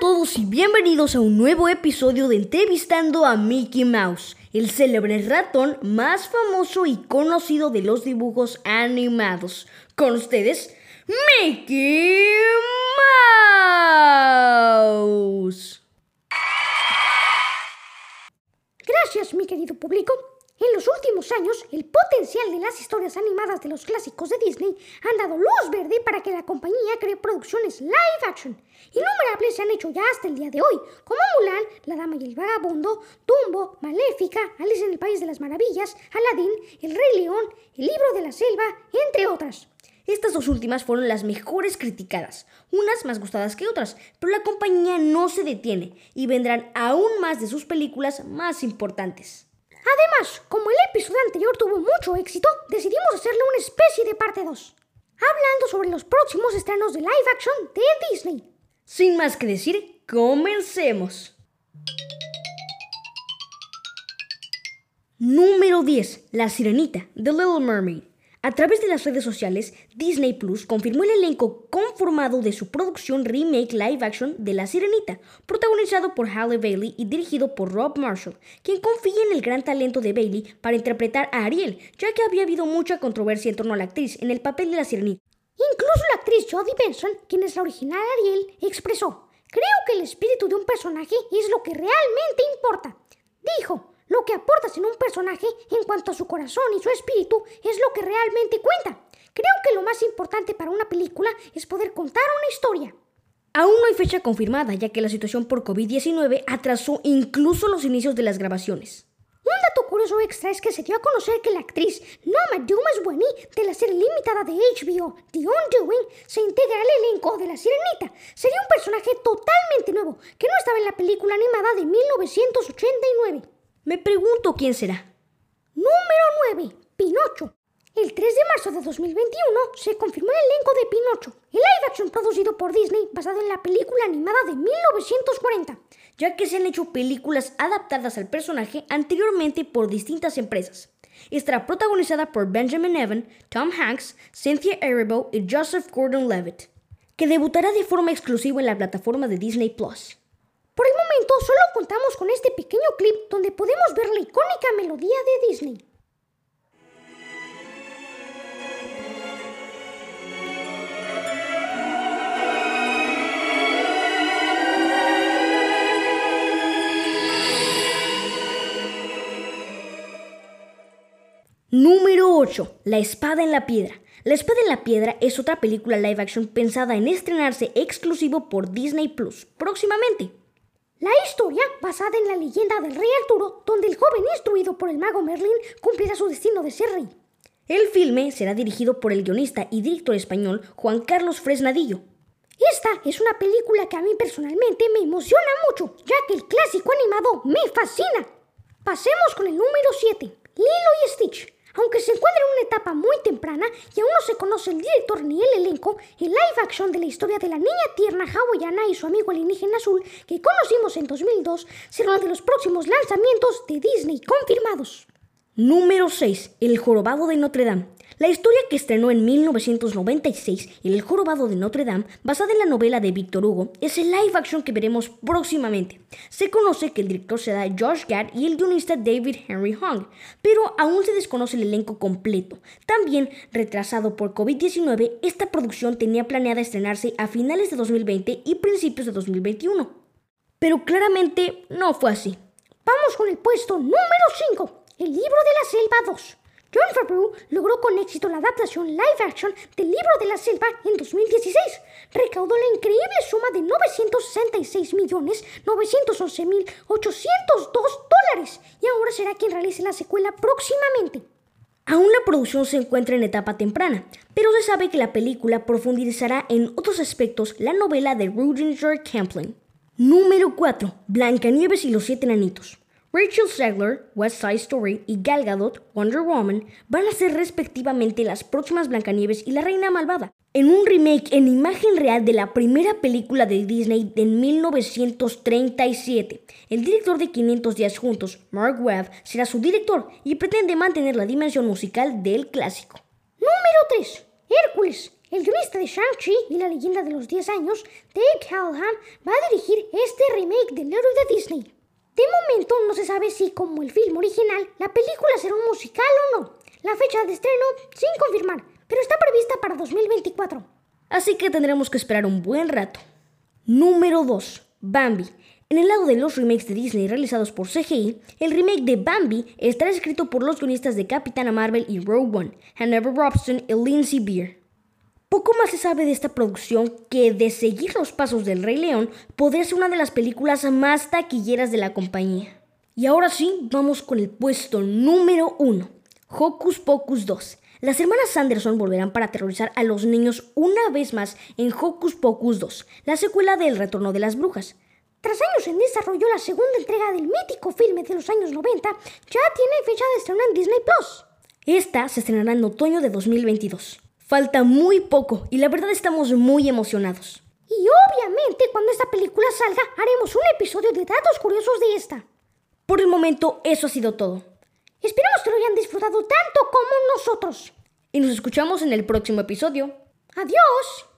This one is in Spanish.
todos y bienvenidos a un nuevo episodio de Entrevistando a Mickey Mouse, el célebre ratón más famoso y conocido de los dibujos animados. Con ustedes, Mickey Mouse. Gracias, mi querido público. En los últimos años, el potencial de las historias animadas de los clásicos de Disney han dado luz verde para que la compañía cree producciones live action. Innumerables se han hecho ya hasta el día de hoy, como Mulan, La Dama y el Vagabundo, Dumbo, Maléfica, Alice en el País de las Maravillas, Aladdin, El Rey León, El Libro de la Selva, entre otras. Estas dos últimas fueron las mejores criticadas, unas más gustadas que otras, pero la compañía no se detiene y vendrán aún más de sus películas más importantes. Además, como el episodio anterior tuvo mucho éxito, decidimos hacerle una especie de parte 2, hablando sobre los próximos estrenos de live action de Disney. Sin más que decir, comencemos. Número 10. La Sirenita, The Little Mermaid. A través de las redes sociales, Disney Plus confirmó el elenco conformado de su producción remake live action de La Sirenita, protagonizado por Halle Bailey y dirigido por Rob Marshall, quien confía en el gran talento de Bailey para interpretar a Ariel, ya que había habido mucha controversia en torno a la actriz en el papel de La Sirenita. Incluso la actriz Jodie Benson, quien es la original Ariel, expresó, creo que el espíritu de un personaje es lo que realmente importa. Dijo, lo que aportas en un personaje en cuanto a su corazón y su espíritu es lo que realmente cuenta. Creo que lo más importante para una película es poder contar una historia. Aún no hay fecha confirmada, ya que la situación por COVID-19 atrasó incluso los inicios de las grabaciones. Un dato curioso extra es que se dio a conocer que la actriz Noma Dumas-Bueni de la serie limitada de HBO The Undoing se integra al elenco de La Sirenita. Sería un personaje totalmente nuevo que no estaba en la película animada de 1989. Me pregunto quién será. Número 9. Pinocho. El 3 de marzo de 2021 se confirmó el elenco de Pinocho, el live action producido por Disney basado en la película animada de 1940. Ya que se han hecho películas adaptadas al personaje anteriormente por distintas empresas. Estará protagonizada por Benjamin Evan, Tom Hanks, Cynthia Erivo y Joseph Gordon-Levitt, que debutará de forma exclusiva en la plataforma de Disney Plus. Momento solo contamos con este pequeño clip donde podemos ver la icónica melodía de Disney. Número 8. La espada en la piedra. La espada en la piedra es otra película live action pensada en estrenarse exclusivo por Disney Plus próximamente. La historia, basada en la leyenda del rey Arturo, donde el joven instruido por el mago Merlin cumplirá su destino de ser rey. El filme será dirigido por el guionista y director español Juan Carlos Fresnadillo. Esta es una película que a mí personalmente me emociona mucho, ya que el clásico animado me fascina. Pasemos con el número 7, Lilo y Stitch. Aunque se encuentra en una etapa muy temprana y aún no se conoce el director ni el elenco, el live action de la historia de la niña tierna hawaiana y su amigo alienígena azul que conocimos en 2002 será uno de los próximos lanzamientos de Disney confirmados. Número 6. El jorobado de Notre Dame. La historia que estrenó en 1996, El Jorobado de Notre Dame, basada en la novela de Victor Hugo, es el live action que veremos próximamente. Se conoce que el director será Josh Gad y el guionista David Henry Hong, pero aún se desconoce el elenco completo. También, retrasado por COVID-19, esta producción tenía planeada estrenarse a finales de 2020 y principios de 2021. Pero claramente no fue así. Vamos con el puesto número 5, El libro de la selva 2. John Favreau logró con éxito la adaptación live action del libro de la selva en 2016. Recaudó la increíble suma de 966.911.802 dólares y ahora será quien realice la secuela próximamente. Aún la producción se encuentra en etapa temprana, pero se sabe que la película profundizará en otros aspectos la novela de Rudinger Camplin. Número 4. Blancanieves y los siete enanitos. Rachel Zegler, West Side Story y Gal Gadot, Wonder Woman, van a ser respectivamente las próximas Blancanieves y la Reina Malvada, en un remake en imagen real de la primera película de Disney de 1937. El director de 500 días juntos, Mark Webb, será su director y pretende mantener la dimensión musical del clásico. Número 3. Hércules. El guionista de Shang-Chi y la leyenda de los 10 años, Dave Callahan, va a dirigir este remake del héroe de Disney. De momento no se sabe si, como el film original, la película será un musical o no. La fecha de estreno sin confirmar, pero está prevista para 2024. Así que tendremos que esperar un buen rato. Número 2. Bambi. En el lado de los remakes de Disney realizados por CGI, el remake de Bambi estará escrito por los guionistas de Capitana Marvel y Rogue One, Hannah Robson y Lindsay Beer. Poco más se sabe de esta producción que, de seguir los pasos del Rey León, podría ser una de las películas más taquilleras de la compañía. Y ahora sí, vamos con el puesto número 1, Hocus Pocus 2. Las hermanas Sanderson volverán para aterrorizar a los niños una vez más en Hocus Pocus 2, la secuela del Retorno de las Brujas. Tras años en desarrollo, la segunda entrega del mítico filme de los años 90 ya tiene fecha de estreno en Disney Plus. Esta se estrenará en otoño de 2022. Falta muy poco y la verdad estamos muy emocionados. Y obviamente cuando esta película salga haremos un episodio de datos curiosos de esta. Por el momento eso ha sido todo. Esperamos que lo hayan disfrutado tanto como nosotros. Y nos escuchamos en el próximo episodio. Adiós.